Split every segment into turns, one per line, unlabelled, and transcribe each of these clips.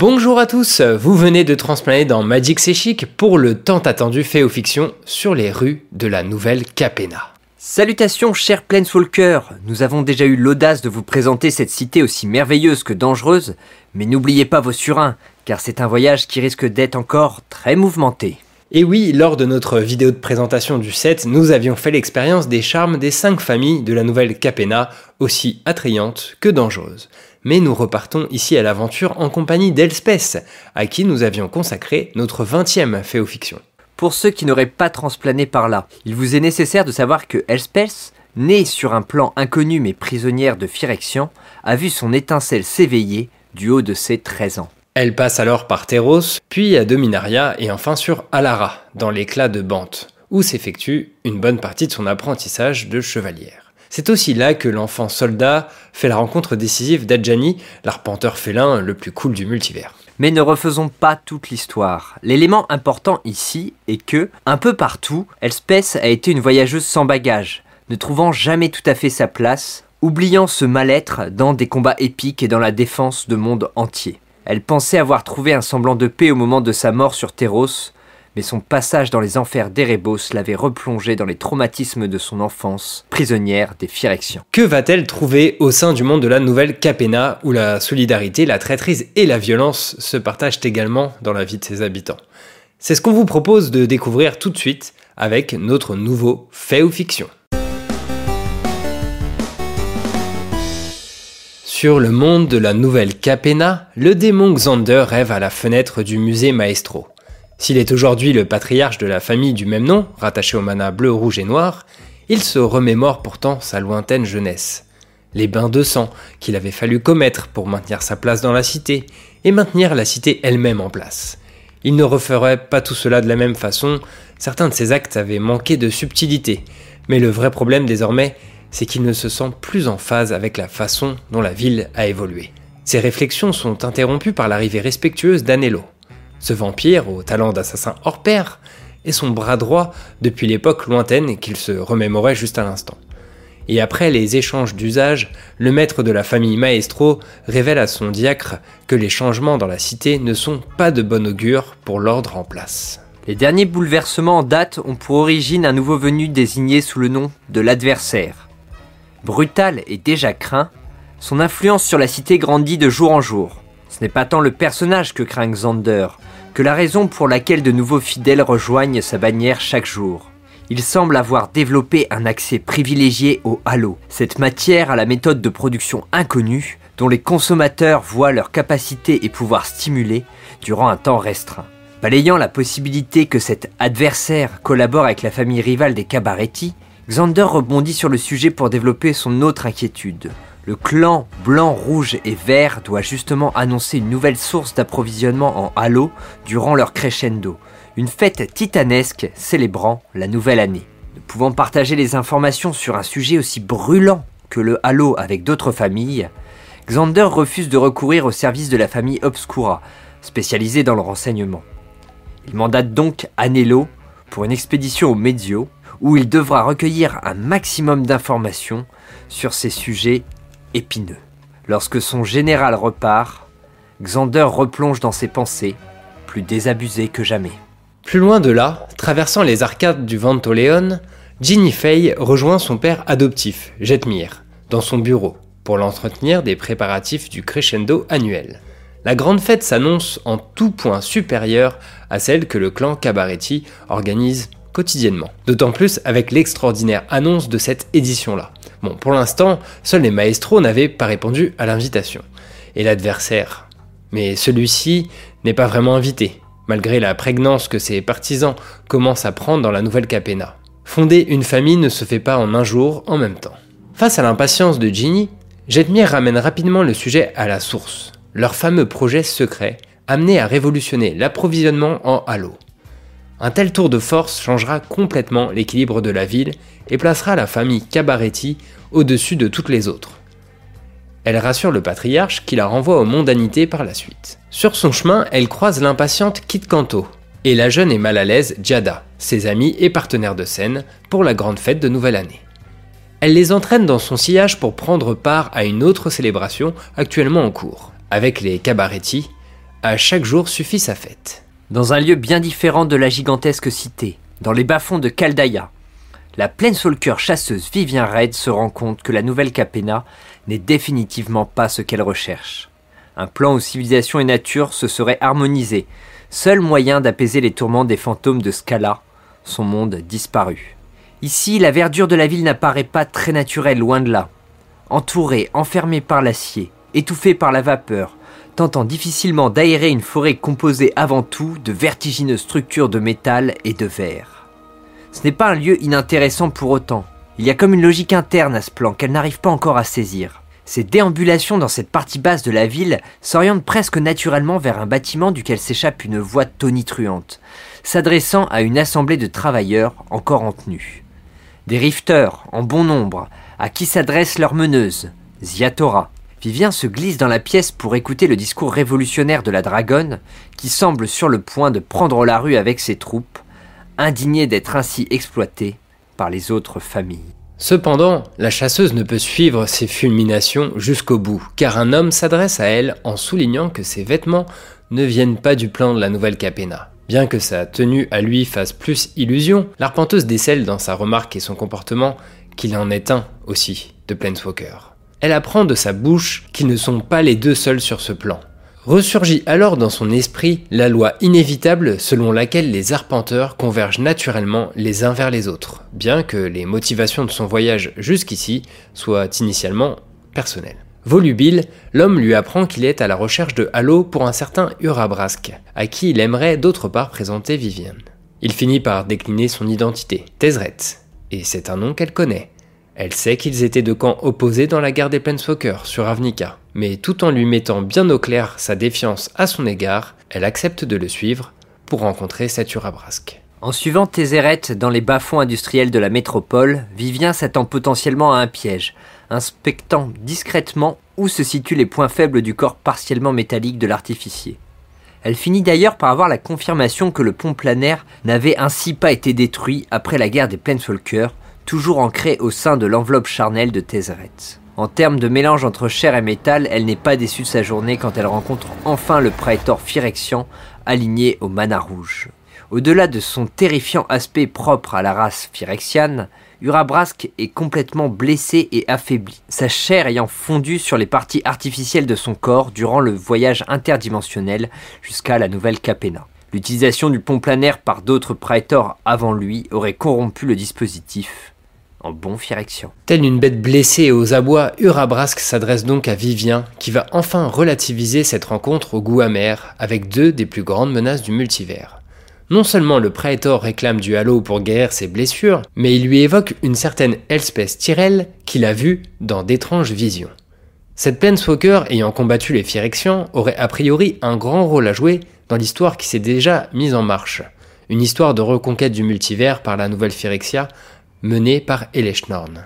Bonjour à tous, vous venez de transplaner dans Magic C'est Chic pour le tant attendu fait aux fictions sur les rues de la nouvelle Capena.
Salutations chers Planeswalkers, nous avons déjà eu l'audace de vous présenter cette cité aussi merveilleuse que dangereuse, mais n'oubliez pas vos surins, car c'est un voyage qui risque d'être encore très mouvementé.
Et oui, lors de notre vidéo de présentation du set, nous avions fait l'expérience des charmes des 5 familles de la nouvelle Capena, aussi attrayantes que dangereuses. Mais nous repartons ici à l'aventure en compagnie d'Elspeth, à qui nous avions consacré notre 20e féofiction.
Pour ceux qui n'auraient pas transplané par là, il vous est nécessaire de savoir que Elspeth, née sur un plan inconnu mais prisonnière de Phyrexian, a vu son étincelle s'éveiller du haut de ses 13 ans.
Elle passe alors par Terros, puis à Dominaria et enfin sur Alara, dans l'éclat de Bante, où s'effectue une bonne partie de son apprentissage de chevalière. C'est aussi là que l'enfant soldat fait la rencontre décisive d'Adjani, l'arpenteur félin le plus cool du multivers.
Mais ne refaisons pas toute l'histoire. L'élément important ici est que, un peu partout, Elspeth a été une voyageuse sans bagages, ne trouvant jamais tout à fait sa place, oubliant ce mal-être dans des combats épiques et dans la défense de monde entier. Elle pensait avoir trouvé un semblant de paix au moment de sa mort sur Terros, mais son passage dans les enfers d'Erebos l'avait replongée dans les traumatismes de son enfance, prisonnière des Phyrexians.
Que va-t-elle trouver au sein du monde de la nouvelle Capena, où la solidarité, la traîtrise et la violence se partagent également dans la vie de ses habitants? C'est ce qu'on vous propose de découvrir tout de suite avec notre nouveau fait ou fiction. Sur le monde de la nouvelle Capena, le démon Xander rêve à la fenêtre du musée Maestro. S'il est aujourd'hui le patriarche de la famille du même nom, rattaché au mana bleu, rouge et noir, il se remémore pourtant sa lointaine jeunesse. Les bains de sang qu'il avait fallu commettre pour maintenir sa place dans la cité et maintenir la cité elle-même en place. Il ne referait pas tout cela de la même façon, certains de ses actes avaient manqué de subtilité, mais le vrai problème désormais, c'est qu'il ne se sent plus en phase avec la façon dont la ville a évolué. Ses réflexions sont interrompues par l'arrivée respectueuse d'Anello. Ce vampire, au talent d'assassin hors pair, est son bras droit depuis l'époque lointaine qu'il se remémorait juste à l'instant. Et après les échanges d'usage, le maître de la famille Maestro révèle à son diacre que les changements dans la cité ne sont pas de bon augure pour l'ordre en place.
Les derniers bouleversements en date ont pour origine un nouveau venu désigné sous le nom de l'adversaire. Brutal et déjà craint, son influence sur la cité grandit de jour en jour. Ce n'est pas tant le personnage que craint Xander, que la raison pour laquelle de nouveaux fidèles rejoignent sa bannière chaque jour. Il semble avoir développé un accès privilégié au halo, cette matière à la méthode de production inconnue dont les consommateurs voient leur capacité et pouvoir stimuler durant un temps restreint. Balayant la possibilité que cet adversaire collabore avec la famille rivale des Cabaretti, Xander rebondit sur le sujet pour développer son autre inquiétude. Le clan blanc, rouge et vert doit justement annoncer une nouvelle source d'approvisionnement en Halo durant leur crescendo, une fête titanesque célébrant la nouvelle année. Ne pouvant partager les informations sur un sujet aussi brûlant que le Halo avec d'autres familles, Xander refuse de recourir au service de la famille Obscura, spécialisée dans le renseignement. Il mandate donc Anello pour une expédition au Medio, où il devra recueillir un maximum d'informations sur ces sujets Lorsque son général repart, Xander replonge dans ses pensées, plus désabusé que jamais.
Plus loin de là, traversant les arcades du Ventoleon, Ginny Fay rejoint son père adoptif, Jetmir, dans son bureau, pour l'entretenir des préparatifs du crescendo annuel. La grande fête s'annonce en tout point supérieure à celle que le clan Cabaretti organise quotidiennement. D'autant plus avec l'extraordinaire annonce de cette édition-là. Bon, pour l'instant, seuls les maestros n'avaient pas répondu à l'invitation. Et l'adversaire Mais celui-ci n'est pas vraiment invité, malgré la prégnance que ses partisans commencent à prendre dans la nouvelle Capena. Fonder une famille ne se fait pas en un jour en même temps. Face à l'impatience de Ginny, Jetmir ramène rapidement le sujet à la source, leur fameux projet secret amené à révolutionner l'approvisionnement en Halo. Un tel tour de force changera complètement l'équilibre de la ville et placera la famille Cabaretti au-dessus de toutes les autres. Elle rassure le patriarche qui la renvoie aux mondanités par la suite. Sur son chemin, elle croise l'impatiente Kit Kanto et la jeune et mal à l'aise Jada, ses amis et partenaires de scène, pour la grande fête de Nouvelle Année. Elle les entraîne dans son sillage pour prendre part à une autre célébration actuellement en cours. Avec les Cabaretti, à chaque jour suffit sa fête.
Dans un lieu bien différent de la gigantesque cité, dans les bas-fonds de Caldaya, la Planeswalker chasseuse Vivien Red se rend compte que la nouvelle Capena n'est définitivement pas ce qu'elle recherche. Un plan où civilisation et nature se seraient harmonisés, seul moyen d'apaiser les tourments des fantômes de Scala, son monde disparu. Ici, la verdure de la ville n'apparaît pas très naturelle, loin de là. Entourée, enfermée par l'acier, étouffée par la vapeur, tentant difficilement d'aérer une forêt composée avant tout de vertigineuses structures de métal et de verre. Ce n'est pas un lieu inintéressant pour autant. Il y a comme une logique interne à ce plan qu'elle n'arrive pas encore à saisir. Ses déambulations dans cette partie basse de la ville s'orientent presque naturellement vers un bâtiment duquel s'échappe une voix tonitruante, s'adressant à une assemblée de travailleurs encore en tenue. Des rifters, en bon nombre, à qui s'adresse leur meneuse, Ziatora. Vivien se glisse dans la pièce pour écouter le discours révolutionnaire de la dragonne, qui semble sur le point de prendre la rue avec ses troupes, indignée d'être ainsi exploitée par les autres familles.
Cependant, la chasseuse ne peut suivre ses fulminations jusqu'au bout, car un homme s'adresse à elle en soulignant que ses vêtements ne viennent pas du plan de la nouvelle Capena. Bien que sa tenue à lui fasse plus illusion, l'arpenteuse décèle dans sa remarque et son comportement qu'il en est un aussi de Planeswalker. Elle apprend de sa bouche qu'ils ne sont pas les deux seuls sur ce plan. Ressurgit alors dans son esprit la loi inévitable selon laquelle les arpenteurs convergent naturellement les uns vers les autres, bien que les motivations de son voyage jusqu'ici soient initialement personnelles. Volubile, l'homme lui apprend qu'il est à la recherche de Halo pour un certain Urabrask, à qui il aimerait d'autre part présenter Vivienne. Il finit par décliner son identité, Tezret, et c'est un nom qu'elle connaît. Elle sait qu'ils étaient de camps opposés dans la guerre des Planeswalkers sur Avnica, mais tout en lui mettant bien au clair sa défiance à son égard, elle accepte de le suivre pour rencontrer Urabrask.
En suivant Tézéret dans les bas-fonds industriels de la métropole, Vivien s'attend potentiellement à un piège, inspectant discrètement où se situent les points faibles du corps partiellement métallique de l'artificier. Elle finit d'ailleurs par avoir la confirmation que le pont planaire n'avait ainsi pas été détruit après la guerre des Planeswalkers, toujours ancré au sein de l'enveloppe charnelle de Tézéret. En termes de mélange entre chair et métal, elle n'est pas déçue de sa journée quand elle rencontre enfin le Praetor Phyrexian aligné au mana rouge. Au-delà de son terrifiant aspect propre à la race phyrexiane, Urabrask est complètement blessé et affaibli, sa chair ayant fondu sur les parties artificielles de son corps durant le voyage interdimensionnel jusqu'à la nouvelle Capena. L'utilisation du pont planaire par d'autres praetors avant lui aurait corrompu le dispositif, en.
Telle une bête blessée aux abois, Urabrask s'adresse donc à Vivien, qui va enfin relativiser cette rencontre au goût amer avec deux des plus grandes menaces du multivers. Non seulement le Praetor réclame du Halo pour guérir ses blessures, mais il lui évoque une certaine Elspeth Tyrell qu'il a vue dans d'étranges visions. Cette Planeswalker ayant combattu les Phyrexians aurait a priori un grand rôle à jouer dans l'histoire qui s'est déjà mise en marche. Une histoire de reconquête du multivers par la nouvelle Phyrexia menée par Eleshnorn.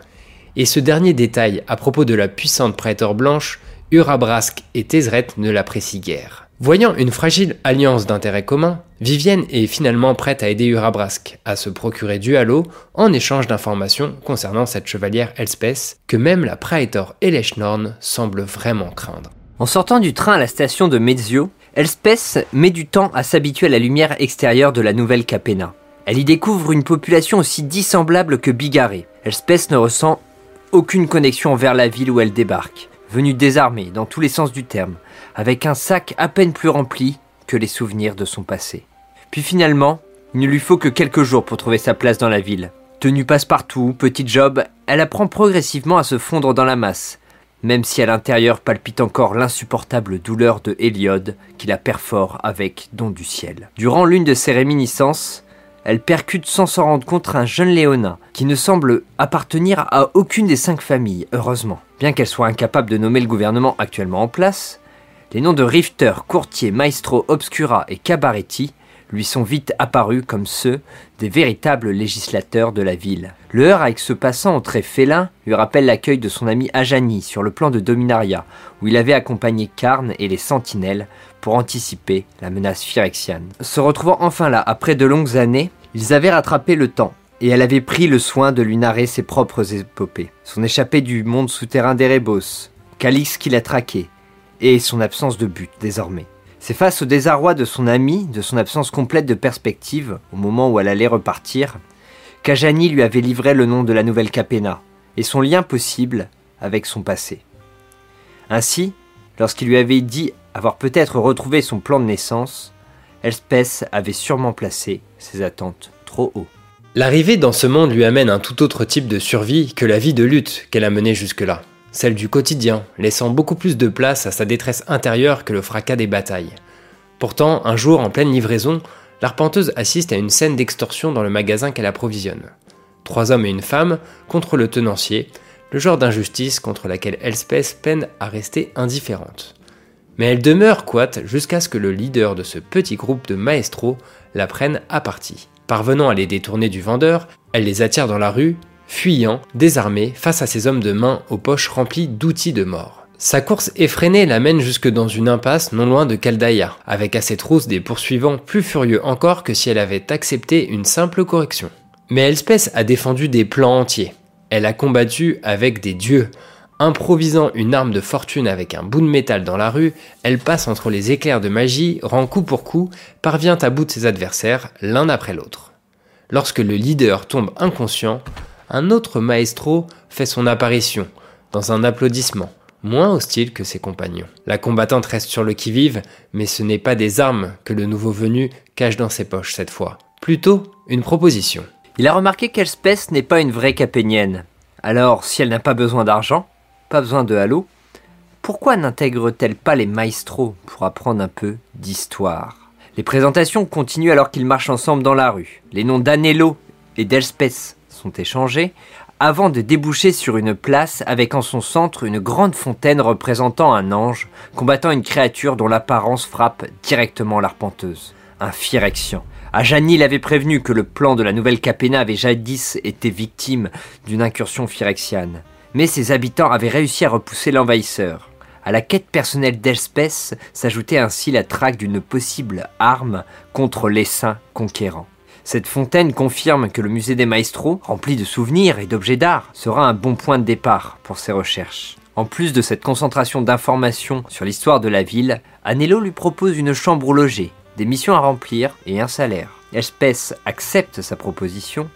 Et ce dernier détail à propos de la puissante Praetor blanche, Urabrask et Tezret ne l'apprécient guère. Voyant une fragile alliance d'intérêts communs, Vivienne est finalement prête à aider Urabrask à se procurer du halo en échange d'informations concernant cette chevalière Elspeth que même la Praetor Eleshnorn semble vraiment craindre.
En sortant du train à la station de Mezio, Elspeth met du temps à s'habituer à la lumière extérieure de la nouvelle Capena. Elle y découvre une population aussi dissemblable que bigarrée. Elspeth ne ressent aucune connexion vers la ville où elle débarque, venue désarmée dans tous les sens du terme avec un sac à peine plus rempli que les souvenirs de son passé. Puis finalement, il ne lui faut que quelques jours pour trouver sa place dans la ville. Tenue passe-partout, petit job, elle apprend progressivement à se fondre dans la masse, même si à l'intérieur palpite encore l'insupportable douleur de Héliode qui la perfore avec don du ciel. Durant l'une de ses réminiscences, elle percute sans s'en rendre compte un jeune Léonin qui ne semble appartenir à aucune des cinq familles, heureusement. Bien qu'elle soit incapable de nommer le gouvernement actuellement en place, les noms de Rifter, Courtier, Maestro, Obscura et Cabaretti lui sont vite apparus comme ceux des véritables législateurs de la ville. Le heurt avec ce passant au trait félin lui rappelle l'accueil de son ami Ajani sur le plan de Dominaria, où il avait accompagné Karn et les sentinelles pour anticiper la menace phyrexiane. Se retrouvant enfin là après de longues années, ils avaient rattrapé le temps, et elle avait pris le soin de lui narrer ses propres épopées. Son échappée du monde souterrain d'Erebos, Calix qui l'a traqué, et son absence de but désormais. C'est face au désarroi de son ami, de son absence complète de perspective, au moment où elle allait repartir, qu'Ajani lui avait livré le nom de la nouvelle Capena et son lien possible avec son passé. Ainsi, lorsqu'il lui avait dit avoir peut-être retrouvé son plan de naissance, Elspeth avait sûrement placé ses attentes trop haut.
L'arrivée dans ce monde lui amène un tout autre type de survie que la vie de lutte qu'elle a menée jusque-là, celle du quotidien, laissant beaucoup plus de place à sa détresse intérieure que le fracas des batailles. Pourtant, un jour, en pleine livraison, l'arpenteuse assiste à une scène d'extorsion dans le magasin qu'elle approvisionne. Trois hommes et une femme contre le tenancier, le genre d'injustice contre laquelle Elspeth peine à rester indifférente. Mais elle demeure coite jusqu'à ce que le leader de ce petit groupe de maestros la prenne à partie. Parvenant à les détourner du vendeur, elle les attire dans la rue, fuyant, désarmée, face à ces hommes de main aux poches remplies d'outils de mort. Sa course effrénée l'amène jusque dans une impasse non loin de Kaldaya, avec à ses trousses des poursuivants plus furieux encore que si elle avait accepté une simple correction. Mais Elspeth a défendu des plans entiers. Elle a combattu avec des dieux. Improvisant une arme de fortune avec un bout de métal dans la rue, elle passe entre les éclairs de magie, rend coup pour coup, parvient à bout de ses adversaires, l'un après l'autre. Lorsque le leader tombe inconscient, un autre maestro fait son apparition, dans un applaudissement, moins hostile que ses compagnons. La combattante reste sur le qui-vive, mais ce n'est pas des armes que le nouveau venu cache dans ses poches cette fois, plutôt une proposition.
Il a remarqué qu'Elspeth n'est pas une vraie capénienne. Alors, si elle n'a pas besoin d'argent, pas besoin de halo, pourquoi n'intègre-t-elle pas les maestros pour apprendre un peu d'histoire? Les présentations continuent alors qu'ils marchent ensemble dans la rue. Les noms d'Anello et d'Elspeth échangés avant de déboucher sur une place avec en son centre une grande fontaine représentant un ange combattant une créature dont l'apparence frappe directement l'arpenteuse. Un Phyrexian. Ajani l'avait prévenu que le plan de la nouvelle Capena avait jadis été victime d'une incursion phyrexiane. Mais ses habitants avaient réussi à repousser l'envahisseur. À la quête personnelle d'Elspeth s'ajoutait ainsi la traque d'une possible arme contre l'essaim conquérant. Cette fontaine confirme que le musée des maestros, rempli de souvenirs et d'objets d'art, sera un bon point de départ pour ses recherches. En plus de cette concentration d'informations sur l'histoire de la ville, Anello lui propose une chambre au logis, des missions à remplir et un salaire. Elspeth accepte sa proposition,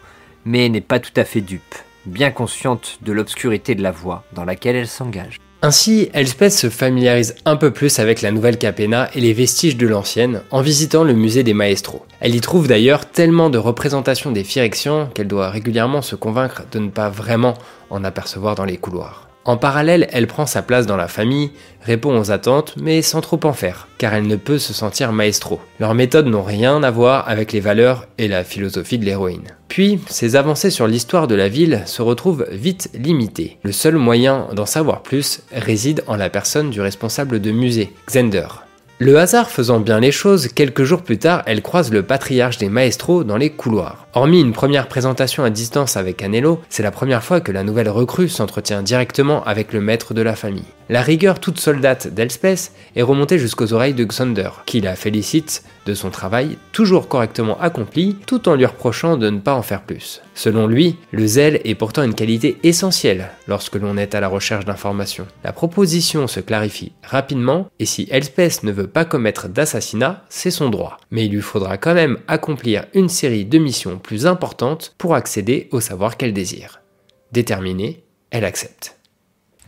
mais n'est pas tout à fait dupe, bien consciente de l'obscurité de la voie dans laquelle elle s'engage.
Ainsi, Elspeth se familiarise un peu plus avec la nouvelle Capena et les vestiges de l'ancienne en visitant le musée des maestros. Elle y trouve d'ailleurs tellement de représentations des Phyrexians qu'elle doit régulièrement se convaincre de ne pas vraiment en apercevoir dans les couloirs. En parallèle, elle prend sa place dans la famille, répond aux attentes, mais sans trop en faire, car elle ne peut se sentir maestro. Leurs méthodes n'ont rien à voir avec les valeurs et la philosophie de l'héroïne. Puis, ses avancées sur l'histoire de la ville se retrouvent vite limitées. Le seul moyen d'en savoir plus réside en la personne du responsable de musée, Xander. Le hasard faisant bien les choses, quelques jours plus tard, elle croise le patriarche des maestros dans les couloirs. Hormis une première présentation à distance avec Anello, c'est la première fois que la nouvelle recrue s'entretient directement avec le maître de la famille. La rigueur toute soldate d'Elspeth est remontée jusqu'aux oreilles de Xander, qui la félicite de son travail toujours correctement accompli, tout en lui reprochant de ne pas en faire plus. Selon lui, le zèle est pourtant une qualité essentielle lorsque l'on est à la recherche d'informations. La proposition se clarifie rapidement, et si Elspeth ne veut pas commettre d'assassinat, c'est son droit. Mais il lui faudra quand même accomplir une série de missions plus importantes pour accéder au savoir qu'elle désire. Déterminée, elle accepte.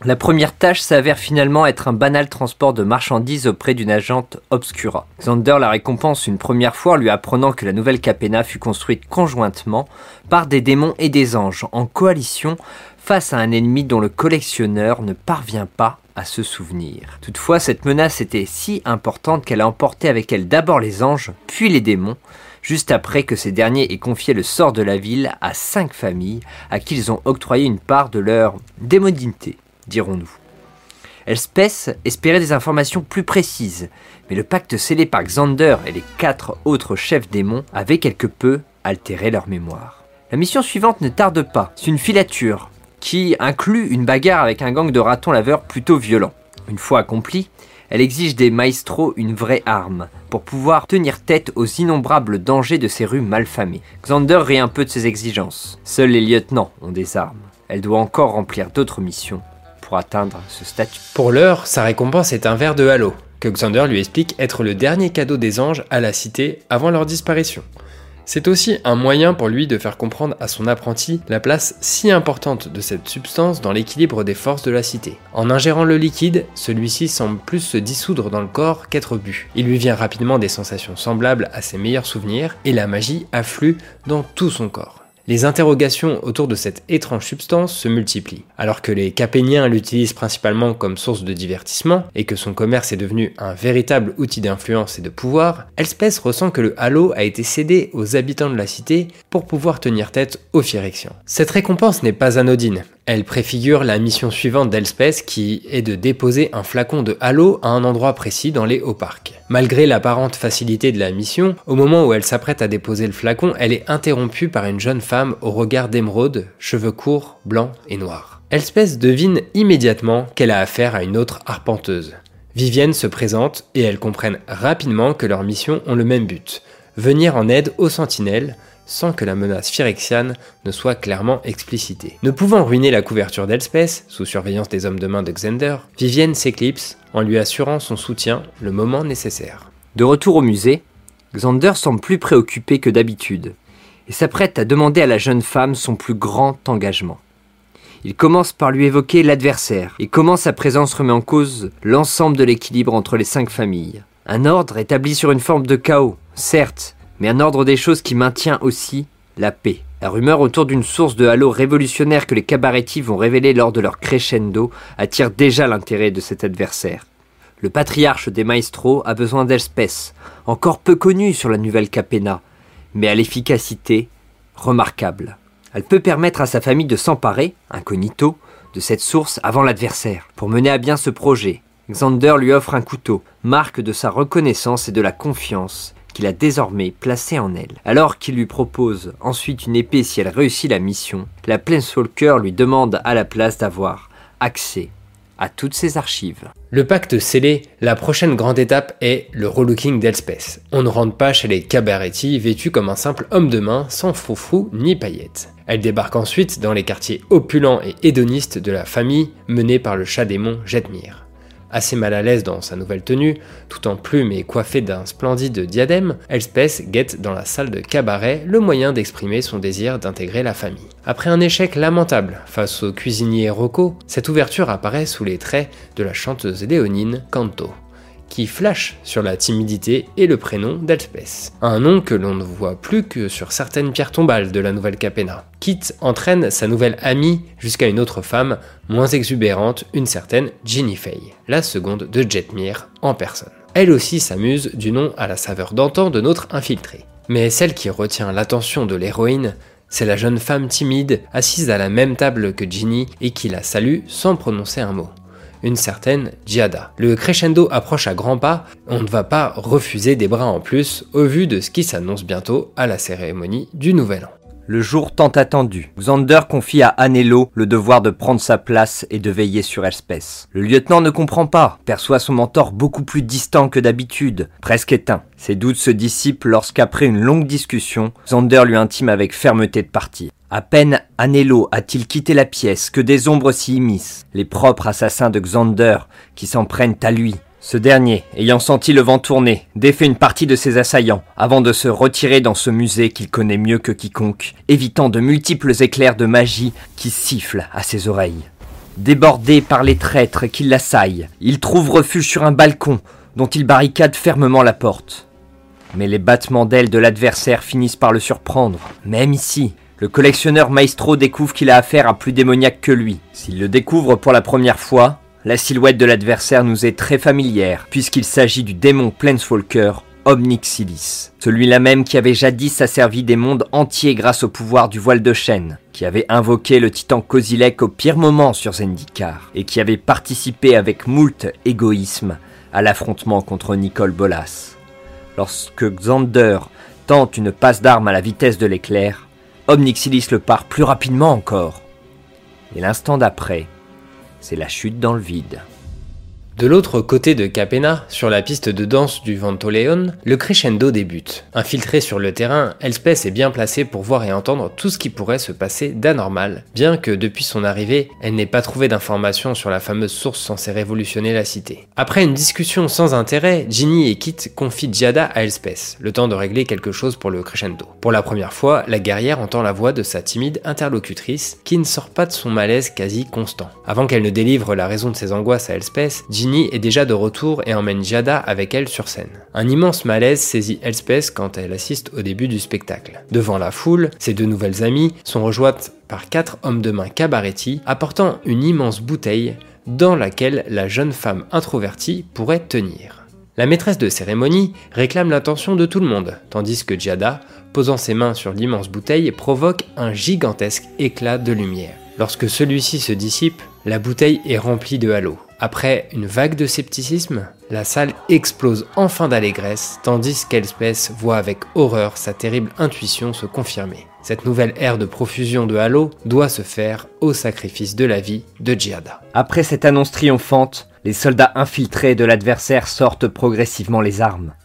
La première tâche s'avère finalement être un banal transport de marchandises auprès d'une agente obscura. Xander la récompense une première fois en lui apprenant que la nouvelle Capena fut construite conjointement par des démons et des anges en coalition face à un ennemi dont le collectionneur ne parvient pas à se souvenir. Toutefois, cette menace était si importante qu'elle a emporté avec elle d'abord les anges, puis les démons, juste après que ces derniers aient confié le sort de la ville à cinq familles à qui ils ont octroyé une part de leur démonité dirons-nous. Elspeth espérait des informations plus précises, mais le pacte scellé par Xander et les quatre autres chefs démons avait quelque peu altéré leur mémoire. La mission suivante ne tarde pas, c'est une filature, qui inclut une bagarre avec un gang de ratons laveurs plutôt violent. Une fois accomplie, elle exige des maestros une vraie arme, pour pouvoir tenir tête aux innombrables dangers de ces rues malfamées. Xander rit un peu de ses exigences. Seuls les lieutenants ont des armes. Elle doit encore remplir d'autres missions atteindre ce statut.
Pour l'heure, sa récompense est un verre de halo, que Xander lui explique être le dernier cadeau des anges à la cité avant leur disparition. C'est aussi un moyen pour lui de faire comprendre à son apprenti la place si importante de cette substance dans l'équilibre des forces de la cité. En ingérant le liquide, celui-ci semble plus se dissoudre dans le corps qu'être bu. Il lui vient rapidement des sensations semblables à ses meilleurs souvenirs et la magie afflue dans tout son corps. Les interrogations autour de cette étrange substance se multiplient. Alors que les Capéniens l'utilisent principalement comme source de divertissement et que son commerce est devenu un véritable outil d'influence et de pouvoir, Elspeth ressent que le halo a été cédé aux habitants de la cité pour pouvoir tenir tête aux Phyrexians. Cette récompense n'est pas anodine. Elle préfigure la mission suivante d'Elspeth qui est de déposer un flacon de halo à un endroit précis dans les hauts parcs. Malgré l'apparente facilité de la mission, au moment où elle s'apprête à déposer le flacon, elle est interrompue par une jeune femme au regard d'émeraude, cheveux courts, blancs et noirs. Elspeth devine immédiatement qu'elle a affaire à une autre arpenteuse. Vivienne se présente et elles comprennent rapidement que leurs missions ont le même but, venir en aide aux sentinelles, sans que la menace phyrexiane ne soit clairement explicitée. Ne pouvant ruiner la couverture d'Elspeth, sous surveillance des hommes de main de Xander, Vivienne s'éclipse en lui assurant son soutien le moment nécessaire.
De retour au musée, Xander semble plus préoccupé que d'habitude et s'apprête à demander à la jeune femme son plus grand engagement. Il commence par lui évoquer l'adversaire et comment sa présence remet en cause l'ensemble de l'équilibre entre les cinq familles. Un ordre établi sur une forme de chaos, certes, mais un ordre des choses qui maintient aussi la paix. La rumeur autour d'une source de halo révolutionnaire que les cabarettis vont révéler lors de leur crescendo attire déjà l'intérêt de cet adversaire. Le patriarche des maestros a besoin d'Elspeth, encore peu connue sur la nouvelle Capena, mais à l'efficacité remarquable. Elle peut permettre à sa famille de s'emparer, incognito, de cette source avant l'adversaire. Pour mener à bien ce projet, Xander lui offre un couteau, marque de sa reconnaissance et de la confiance qu'il a désormais placé en elle. Alors qu'il lui propose ensuite une épée si elle réussit la mission, la Planeswalker lui demande à la place d'avoir accès à toutes ses archives.
Le pacte scellé, la prochaine grande étape est le relooking d'Elspeth. On ne rentre pas chez les Cabaretti vêtus comme un simple homme de main, sans froufrou ni paillettes. Elle débarque ensuite dans les quartiers opulents et hédonistes de la famille menée par le chat démon Jetmir. Assez mal à l'aise dans sa nouvelle tenue, tout en plume et coiffée d'un splendide diadème, Elspeth guette dans la salle de cabaret le moyen d'exprimer son désir d'intégrer la famille. Après un échec lamentable face au cuisinier Rocco, cette ouverture apparaît sous les traits de la chanteuse léonine Canto qui flash sur la timidité et le prénom d'Elspeth. Un nom que l'on ne voit plus que sur certaines pierres tombales de la nouvelle Capena. Kit entraîne sa nouvelle amie jusqu'à une autre femme, moins exubérante, une certaine Ginny Fay, la seconde de Jetmir en personne. Elle aussi s'amuse du nom à la saveur d'antan de notre infiltré. Mais celle qui retient l'attention de l'héroïne, c'est la jeune femme timide assise à la même table que Ginny et qui la salue sans prononcer un mot une certaine Giada. Le crescendo approche à grands pas, on ne va pas refuser des bras en plus au vu de ce qui s'annonce bientôt à la cérémonie du Nouvel An.
Le jour tant attendu. Xander confie à Anello le devoir de prendre sa place et de veiller sur Elspeth. Le lieutenant ne comprend pas, perçoit son mentor beaucoup plus distant que d'habitude, presque éteint. Ses doutes se dissipent lorsqu'après une longue discussion, Xander lui intime avec fermeté de partir. À peine Anello a-t-il quitté la pièce que des ombres s'y immiscent, les propres assassins de Xander qui s'en prennent à lui. Ce dernier, ayant senti le vent tourner, défait une partie de ses assaillants, avant de se retirer dans ce musée qu'il connaît mieux que quiconque, évitant de multiples éclairs de magie qui sifflent à ses oreilles. Débordé par les traîtres qui l'assaillent, il trouve refuge sur un balcon dont il barricade fermement la porte. Mais les battements d'ailes de l'adversaire finissent par le surprendre, même ici, le collectionneur Maestro découvre qu'il a affaire à plus démoniaque que lui. S'il le découvre pour la première fois, la silhouette de l'adversaire nous est très familière, puisqu'il s'agit du démon Planeswalker Omnixilis. Celui-là même qui avait jadis asservi des mondes entiers grâce au pouvoir du voile de chêne, qui avait invoqué le titan Kozilek au pire moment sur Zendikar, et qui avait participé avec moult égoïsme à l'affrontement contre Nicole Bolas. Lorsque Xander tente une passe d'armes à la vitesse de l'éclair, Omnixilis le part plus rapidement encore. Et l'instant d'après, c'est la chute dans le vide.
De l'autre côté de Capena, sur la piste de danse du Ventoleon, le crescendo débute. Infiltré sur le terrain, Elspeth est bien placée pour voir et entendre tout ce qui pourrait se passer d'anormal, bien que depuis son arrivée, elle n'ait pas trouvé d'informations sur la fameuse source censée révolutionner la cité. Après une discussion sans intérêt, Ginny et Kit confient Giada à Elspeth, le temps de régler quelque chose pour le crescendo. Pour la première fois, la guerrière entend la voix de sa timide interlocutrice, qui ne sort pas de son malaise quasi constant. Avant qu'elle ne délivre la raison de ses angoisses à Elspeth, Ginny est déjà de retour et emmène Giada avec elle sur scène. Un immense malaise saisit Elspeth quand elle assiste au début du spectacle. Devant la foule, ses deux nouvelles amies sont rejointes par quatre hommes de main cabaretti apportant une immense bouteille dans laquelle la jeune femme introvertie pourrait tenir. La maîtresse de cérémonie réclame l'attention de tout le monde, tandis que Giada, posant ses mains sur l'immense bouteille, provoque un gigantesque éclat de lumière. Lorsque celui-ci se dissipe, la bouteille est remplie de halos. Après une vague de scepticisme, la salle explose enfin d'allégresse, tandis qu'Elspeth voit avec horreur sa terrible intuition se confirmer. Cette nouvelle ère de profusion de halos doit se faire au sacrifice de la vie de Giada.
Après cette annonce triomphante, les soldats infiltrés de l'adversaire sortent progressivement les armes.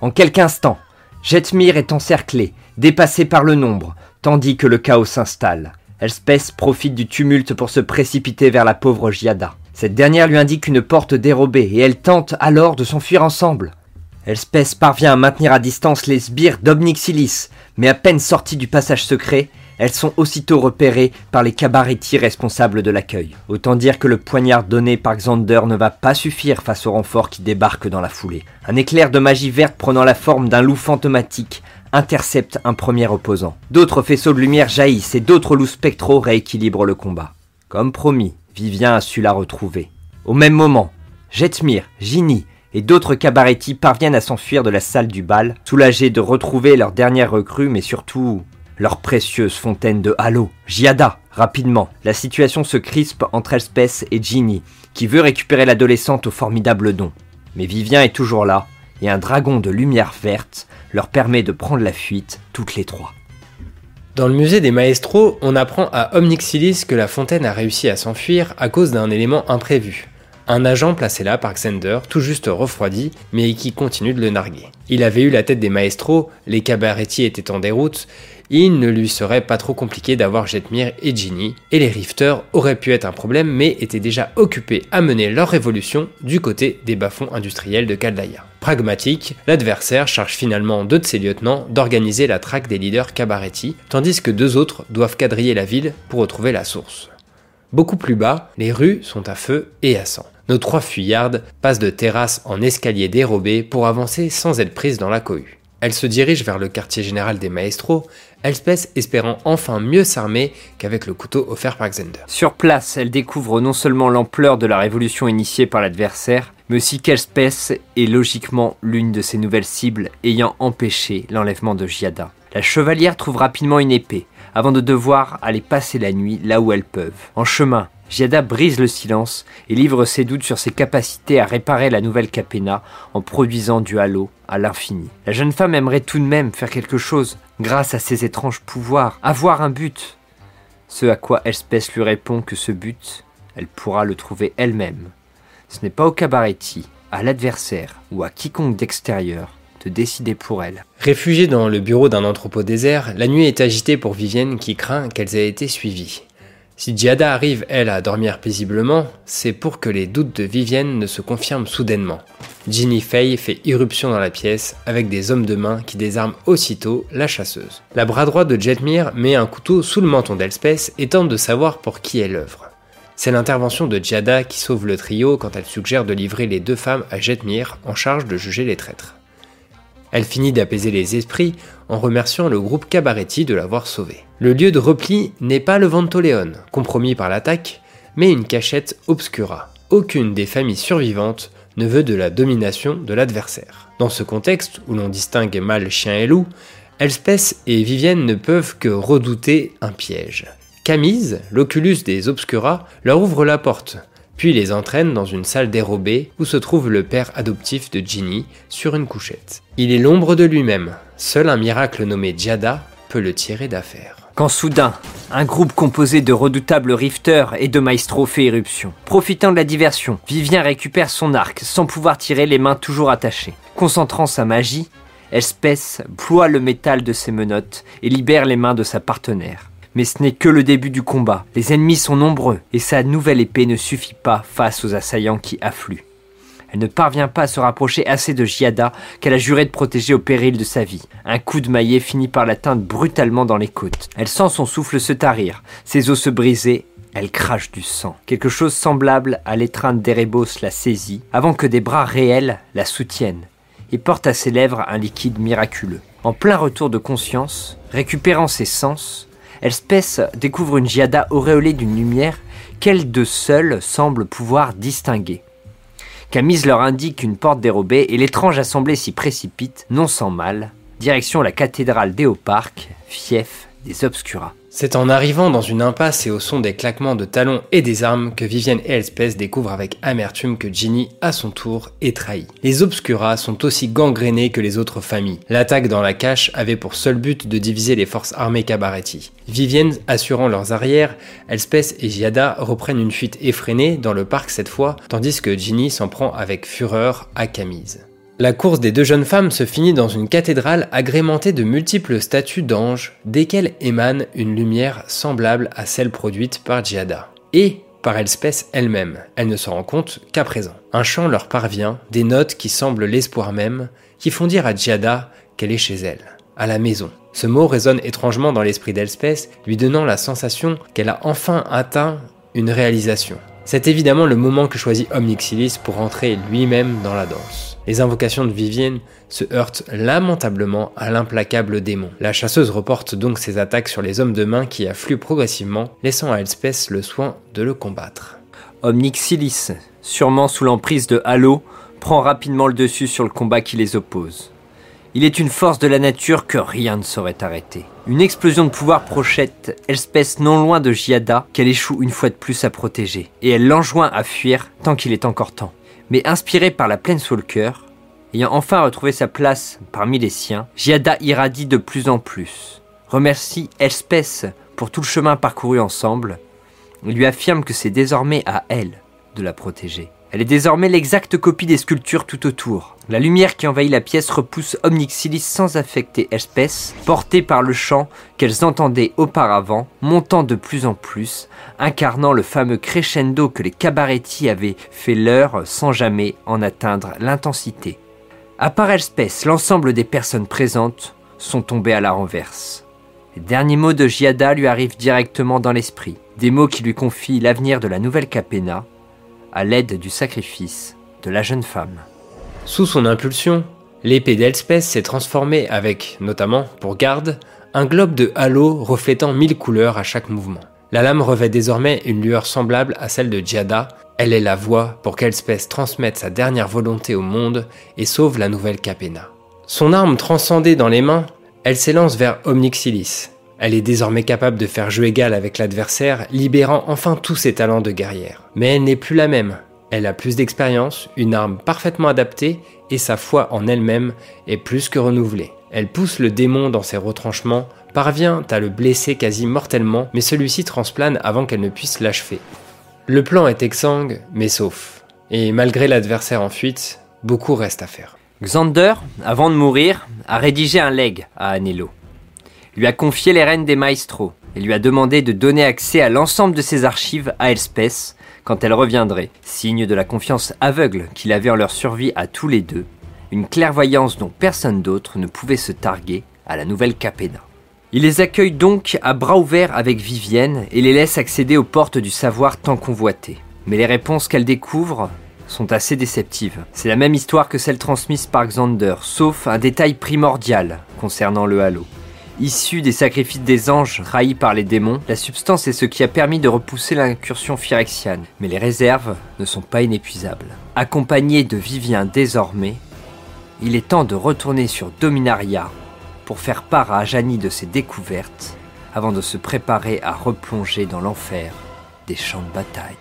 En quelques instants, Jetmir est encerclé, dépassé par le nombre, tandis que le chaos s'installe. Elspeth profite du tumulte pour se précipiter vers la pauvre Giada. Cette dernière lui indique une porte dérobée et elle tente alors de s'enfuir ensemble. Elspeth parvient à maintenir à distance les sbires d'Obnixilis, mais à peine sorties du passage secret, elles sont aussitôt repérées par les cabarettis responsables de l'accueil. Autant dire que le poignard donné par Xander ne va pas suffire face au renfort qui débarque dans la foulée. Un éclair de magie verte prenant la forme d'un loup fantomatique intercepte un premier opposant. D'autres faisceaux de lumière jaillissent et d'autres loups spectraux rééquilibrent le combat. Comme promis, Vivien a su la retrouver. Au même moment, Jetmir, Ginny et d'autres cabarettis parviennent à s'enfuir de la salle du bal, soulagés de retrouver leur dernière recrue, mais surtout leur précieuse fontaine de halo. Giada, rapidement, la situation se crispe entre Elspeth et Ginny, qui veut récupérer l'adolescente au formidable don. Mais Vivien est toujours là, et un dragon de lumière verte leur permet de prendre la fuite toutes les trois.
Dans le musée des maestros, on apprend à Omnixilis que la fontaine a réussi à s'enfuir à cause d'un élément imprévu. Un agent placé là par Xander, tout juste refroidi, mais qui continue de le narguer. Il avait eu la tête des maestros, les cabaretiers étaient en déroute, il ne lui serait pas trop compliqué d'avoir Jetmir et Ginny, et les Rifters auraient pu être un problème mais étaient déjà occupés à mener leur révolution du côté des bas-fonds industriels de Kaldaya. Pragmatique, l'adversaire charge finalement deux de ses lieutenants d'organiser la traque des leaders Cabaretti, tandis que deux autres doivent quadriller la ville pour retrouver la source. Beaucoup plus bas, les rues sont à feu et à sang. Nos trois fuyardes passent de terrasse en escalier dérobé pour avancer sans être prises dans la cohue. Elles se dirigent vers le quartier général des maestros, Elspeth espérant enfin mieux s'armer qu'avec le couteau offert par Xander.
Sur place, elle découvre non seulement l'ampleur de la révolution initiée par l'adversaire, mais aussi qu'Elspeth est logiquement l'une de ses nouvelles cibles ayant empêché l'enlèvement de Giada. La chevalière trouve rapidement une épée, avant de devoir aller passer la nuit là où elles peuvent. En chemin, Giada brise le silence et livre ses doutes sur ses capacités à réparer la nouvelle Capena en produisant du halo à l'infini. La jeune femme aimerait tout de même faire quelque chose grâce à ses étranges pouvoirs, avoir un but. Ce à quoi Elspeth lui répond que ce but, elle pourra le trouver elle-même. Ce n'est pas au cabaretti, à l'adversaire ou à quiconque d'extérieur de décider pour elle.
Réfugiée dans le bureau d'un entrepôt désert, la nuit est agitée pour Vivienne qui craint qu'elles aient été suivies. Si Giada arrive, elle, à dormir paisiblement, c'est pour que les doutes de Vivienne ne se confirment soudainement. Ginny Fay fait irruption dans la pièce avec des hommes de main qui désarment aussitôt la chasseuse. La bras droit de Jetmir met un couteau sous le menton d'Elspeth et tente de savoir pour qui elle œuvre. C'est l'intervention de Giada qui sauve le trio quand elle suggère de livrer les deux femmes à Jetmir en charge de juger les traîtres. Elle finit d'apaiser les esprits en remerciant le groupe Cabaretti de l'avoir sauvé. Le lieu de repli n'est pas le Ventoleon, compromis par l'attaque, mais une cachette obscura. Aucune des familles survivantes ne veut de la domination de l'adversaire. Dans ce contexte où l'on distingue mâle, chien et loup, Elspeth et Vivienne ne peuvent que redouter un piège. Camise, l'oculus des Obscura, leur ouvre la porte, puis les entraîne dans une salle dérobée où se trouve le père adoptif de Ginny sur une couchette. Il est l'ombre de lui-même, seul un miracle nommé Giada peut le tirer d'affaire.
Quand soudain, un groupe composé de redoutables rifters et de maestros fait éruption. Profitant de la diversion, Vivien récupère son arc sans pouvoir tirer les mains toujours attachées. Concentrant sa magie, Espèce ploie le métal de ses menottes et libère les mains de sa partenaire. Mais ce n'est que le début du combat. Les ennemis sont nombreux et sa nouvelle épée ne suffit pas face aux assaillants qui affluent. Elle ne parvient pas à se rapprocher assez de Giada qu'elle a juré de protéger au péril de sa vie. Un coup de maillet finit par l'atteindre brutalement dans les côtes. Elle sent son souffle se tarir, ses os se briser, elle crache du sang. Quelque chose semblable à l'étreinte d'Erebos la saisit, avant que des bras réels la soutiennent et porte à ses lèvres un liquide miraculeux. En plein retour de conscience, récupérant ses sens, Elspeth découvre une Giada auréolée d'une lumière qu'elle de seule semble pouvoir distinguer. Camise leur indique une porte dérobée et l'étrange assemblée s'y précipite, non sans mal, direction la cathédrale d'Eoparque, fief
C'est en arrivant dans une impasse et au son des claquements de talons et des armes que Vivienne et Elspeth découvrent avec amertume que Ginny, à son tour, est trahie. Les Obscuras sont aussi gangrénés que les autres familles. L'attaque dans la cache avait pour seul but de diviser les forces armées Cabaretti. Vivienne assurant leurs arrières, Elspeth et Giada reprennent une fuite effrénée dans le parc cette fois, tandis que Ginny s'en prend avec fureur à Camise. La course des deux jeunes femmes se finit dans une cathédrale agrémentée de multiples statues d'anges, desquelles émane une lumière semblable à celle produite par Giada. Et par Elspeth elle-même, elle ne s'en rend compte qu'à présent. Un chant leur parvient, des notes qui semblent l'espoir même, qui font dire à Giada qu'elle est chez elle, à la maison. Ce mot résonne étrangement dans l'esprit d'Elspeth, lui donnant la sensation qu'elle a enfin atteint une réalisation. C'est évidemment le moment que choisit Omnixilis pour entrer lui-même dans la danse. Les invocations de Vivienne se heurtent lamentablement à l'implacable démon. La chasseuse reporte donc ses attaques sur les hommes de main qui affluent progressivement, laissant à Elspeth le soin de le combattre.
Omnixilis, sûrement sous l'emprise de Halo, prend rapidement le dessus sur le combat qui les oppose. Il est une force de la nature que rien ne saurait arrêter. Une explosion de pouvoir projette Elspeth non loin de Giada, qu'elle échoue une fois de plus à protéger, et elle l'enjoint à fuir tant qu'il est encore temps. Mais inspirée par la cœur, ayant enfin retrouvé sa place parmi les siens, Giada irradie de plus en plus, remercie Elspeth pour tout le chemin parcouru ensemble, et lui affirme que c'est désormais à elle de la protéger. Elle est désormais l'exacte copie des sculptures tout autour. La lumière qui envahit la pièce repousse Omnixilis sans affecter espèce, portée par le chant qu'elles entendaient auparavant, montant de plus en plus, incarnant le fameux crescendo que les cabarettis avaient fait leur sans jamais en atteindre l'intensité. À part espèce, l'ensemble des personnes présentes sont tombées à la renverse. Les derniers mots de Giada lui arrivent directement dans l'esprit, des mots qui lui confient l'avenir de la nouvelle Capena, à l'aide du sacrifice de la jeune femme.
Sous son impulsion, l'épée d'Elspeth s'est transformée avec, notamment, pour garde, un globe de halo reflétant mille couleurs à chaque mouvement. La lame revêt désormais une lueur semblable à celle de Giada. Elle est la voie pour qu'Elspeth transmette sa dernière volonté au monde et sauve la nouvelle Capena. Son arme transcendée dans les mains, elle s'élance vers Omnixilis. Elle est désormais capable de faire jeu égal avec l'adversaire, libérant enfin tous ses talents de guerrière. Mais elle n'est plus la même. Elle a plus d'expérience, une arme parfaitement adaptée et sa foi en elle-même est plus que renouvelée. Elle pousse le démon dans ses retranchements, parvient à le blesser quasi mortellement, mais celui-ci transplane avant qu'elle ne puisse l'achever. Le plan est exsangue, mais sauf. Et malgré l'adversaire en fuite, beaucoup reste à faire.
Xander, avant de mourir, a rédigé un leg à Anelo lui a confié les rênes des maestros et lui a demandé de donner accès à l'ensemble de ses archives à Elspeth quand elle reviendrait, signe de la confiance aveugle qu'il avait en leur survie à tous les deux, une clairvoyance dont personne d'autre ne pouvait se targuer à la nouvelle Capena. Il les accueille donc à bras ouverts avec Vivienne et les laisse accéder aux portes du savoir tant convoité. Mais les réponses qu'elle découvre sont assez déceptives. C'est la même histoire que celle transmise par Xander, sauf un détail primordial concernant le halo. Issue des sacrifices des anges trahis par les démons, la substance est ce qui a permis de repousser l'incursion phyrexiane. Mais les réserves ne sont pas inépuisables. Accompagné de Vivien désormais, il est temps de retourner sur Dominaria pour faire part à Ajani de ses découvertes avant de se préparer à replonger dans l'enfer des champs de bataille.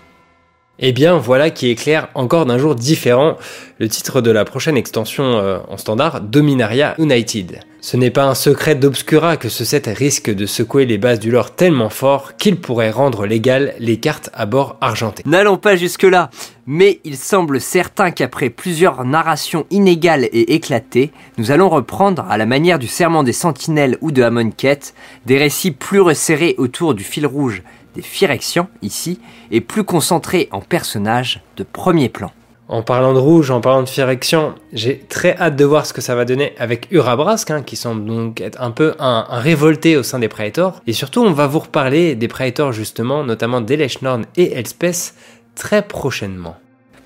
Eh bien voilà qui éclaire encore d'un jour différent le titre de la prochaine extension euh, en standard, Dominaria United. Ce n'est pas un secret d'Obscura que ce set risque de secouer les bases du lore tellement fort qu'il pourrait rendre légal les cartes à bord argenté.
N'allons pas jusque-là, mais il semble certain qu'après plusieurs narrations inégales et éclatées, nous allons reprendre, à la manière du Serment des Sentinelles ou de Amonkhet, des récits plus resserrés autour du fil rouge des Phyrexians ici, et plus concentrés en personnages de premier plan.
En parlant de rouge, en parlant de Phyrexian, j'ai très hâte de voir ce que ça va donner avec Urabrask, hein, qui semble donc être un peu un, révolté au sein des Praetors. Et surtout, on va vous reparler des Praetors justement, notamment d'Eleshnorn et Elspeth, très prochainement.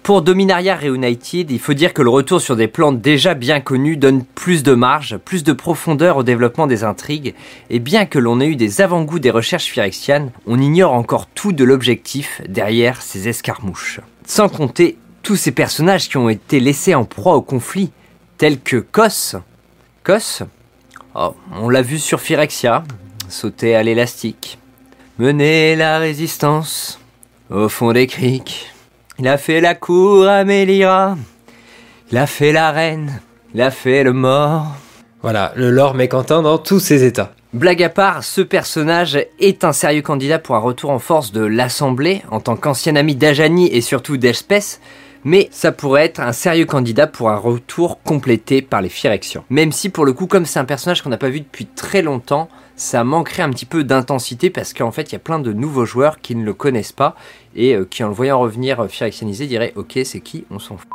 Pour Dominaria Reunited, il faut dire que le retour sur des plans déjà bien connus donne plus de marge, plus de profondeur au développement des intrigues, et bien que l'on ait eu des avant-goûts des recherches phyrexianes, on ignore encore tout de l'objectif derrière ces escarmouches. Sans compter tous ces personnages qui ont été laissés en proie au conflit, tels que Kos. Kos oh, On l'a vu sur Phyrexia, sauter à l'élastique, mener la résistance au fond des criques. Il a fait la cour à Mélira, il a fait la reine, il a fait le mort.
Voilà, le lore mécontent dans tous ses états.
Blague à part, ce personnage est un sérieux candidat pour un retour en force de l'Assemblée en tant qu'ancien ami d'Ajani et surtout d'Elspeth, mais ça pourrait être un sérieux candidat pour un retour complété par les Phyrexians. Même si pour le coup, comme c'est un personnage qu'on n'a pas vu depuis très longtemps, ça manquerait un petit peu d'intensité parce qu'en fait il y a plein de nouveaux joueurs qui ne le connaissent pas et euh, qui en le voyant revenir euh, Phyrexianisé diraient ok c'est qui, on s'en fout.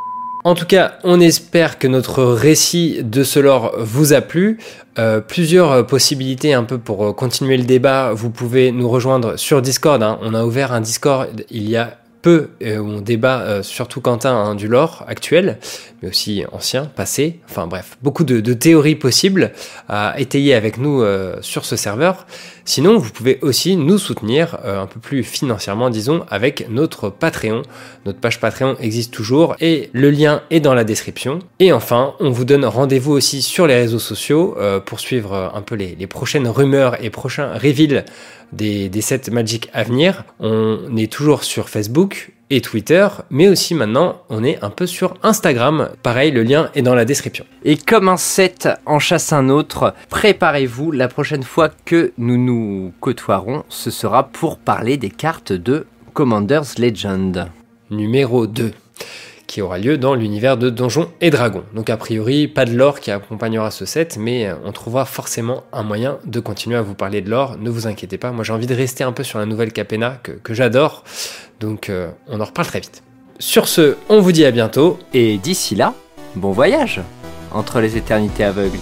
En tout cas, on espère que notre récit de ce lore vous a plu. Euh, plusieurs possibilités un peu pour continuer le débat. Vous pouvez nous rejoindre sur Discord. Hein. On a ouvert un Discord il y a euh, on débat euh, surtout Quentin hein, du lore actuel, mais aussi ancien, passé, enfin bref, beaucoup de, théories possibles à étayer avec nous euh, sur ce serveur. Sinon, vous pouvez aussi nous soutenir un peu plus financièrement, disons, avec notre Patreon. Notre page Patreon existe toujours et le lien est dans la description. Et enfin, on vous donne rendez-vous aussi sur les réseaux sociaux pour suivre un peu les, les prochaines rumeurs et prochains reveals des, des sets Magic à venir. On est toujours sur Facebook et Twitter, mais aussi maintenant on est un peu sur Instagram. Pareil, le lien est dans la description.
Et comme un set en chasse un autre, préparez-vous, la prochaine fois que nous nous côtoierons, ce sera pour parler des cartes de Commander's Legend.
Numéro 2 qui aura lieu dans l'univers de Donjons et Dragons. Donc a priori, pas de lore qui accompagnera ce set, mais euh, on trouvera forcément un moyen de continuer à vous parler de lore. Ne vous inquiétez pas, moi j'ai envie de rester un peu sur la nouvelle Capena que, j'adore, donc euh, on en reparle très vite. Sur ce, on vous dit à bientôt.
Et d'ici là, bon voyage entre les éternités aveugles.